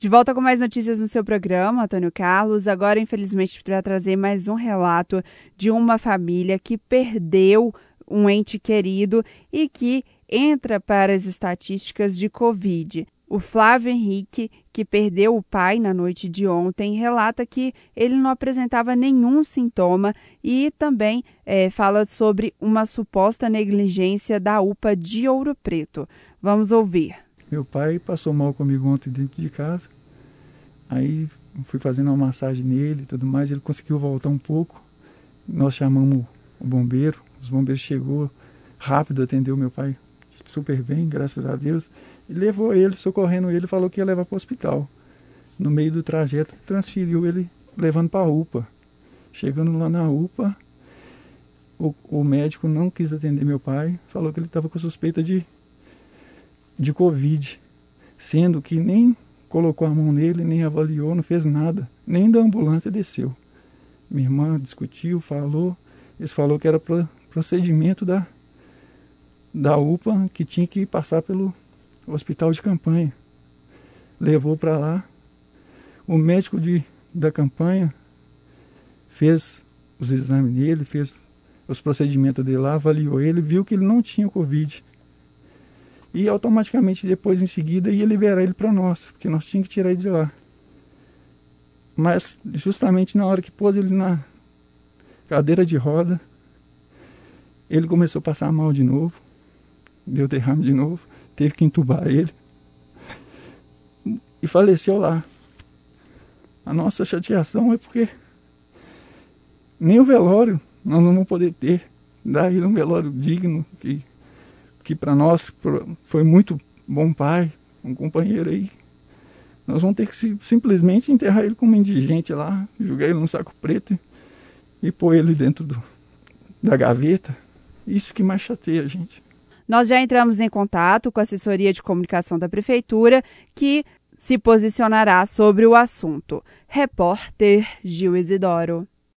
De volta com mais notícias no seu programa, Antônio Carlos. Agora, infelizmente, para trazer mais um relato de uma família que perdeu um ente querido e que entra para as estatísticas de Covid. O Flávio Henrique, que perdeu o pai na noite de ontem, relata que ele não apresentava nenhum sintoma e também é, fala sobre uma suposta negligência da UPA de Ouro Preto. Vamos ouvir. Meu pai passou mal comigo ontem dentro de casa. Aí fui fazendo uma massagem nele e tudo mais. Ele conseguiu voltar um pouco. Nós chamamos o bombeiro. Os bombeiros chegou rápido, atendeu meu pai super bem, graças a Deus. E levou ele, socorrendo ele, falou que ia levar para o hospital. No meio do trajeto, transferiu ele levando para a UPA. Chegando lá na UPA, o, o médico não quis atender meu pai, falou que ele estava com suspeita de de Covid, sendo que nem colocou a mão nele, nem avaliou, não fez nada, nem da ambulância desceu. Minha irmã discutiu, falou, eles falou que era procedimento da, da UPA que tinha que passar pelo hospital de campanha. Levou para lá. O médico de, da campanha fez os exames dele, fez os procedimentos dele lá, avaliou ele, viu que ele não tinha Covid e automaticamente depois em seguida ia liberar ele para nós, porque nós tínhamos que tirar ele de lá. Mas justamente na hora que pôs ele na cadeira de roda, ele começou a passar mal de novo, deu derrame de novo, teve que entubar ele e faleceu lá. A nossa chateação é porque nem o velório nós não vamos poder ter, dar ele um velório digno que que para nós foi muito bom pai, um companheiro aí. Nós vamos ter que simplesmente enterrar ele como indigente lá, jogar ele num saco preto e pôr ele dentro do, da gaveta. Isso que mais chateia a gente. Nós já entramos em contato com a assessoria de comunicação da prefeitura, que se posicionará sobre o assunto. Repórter Gil Isidoro.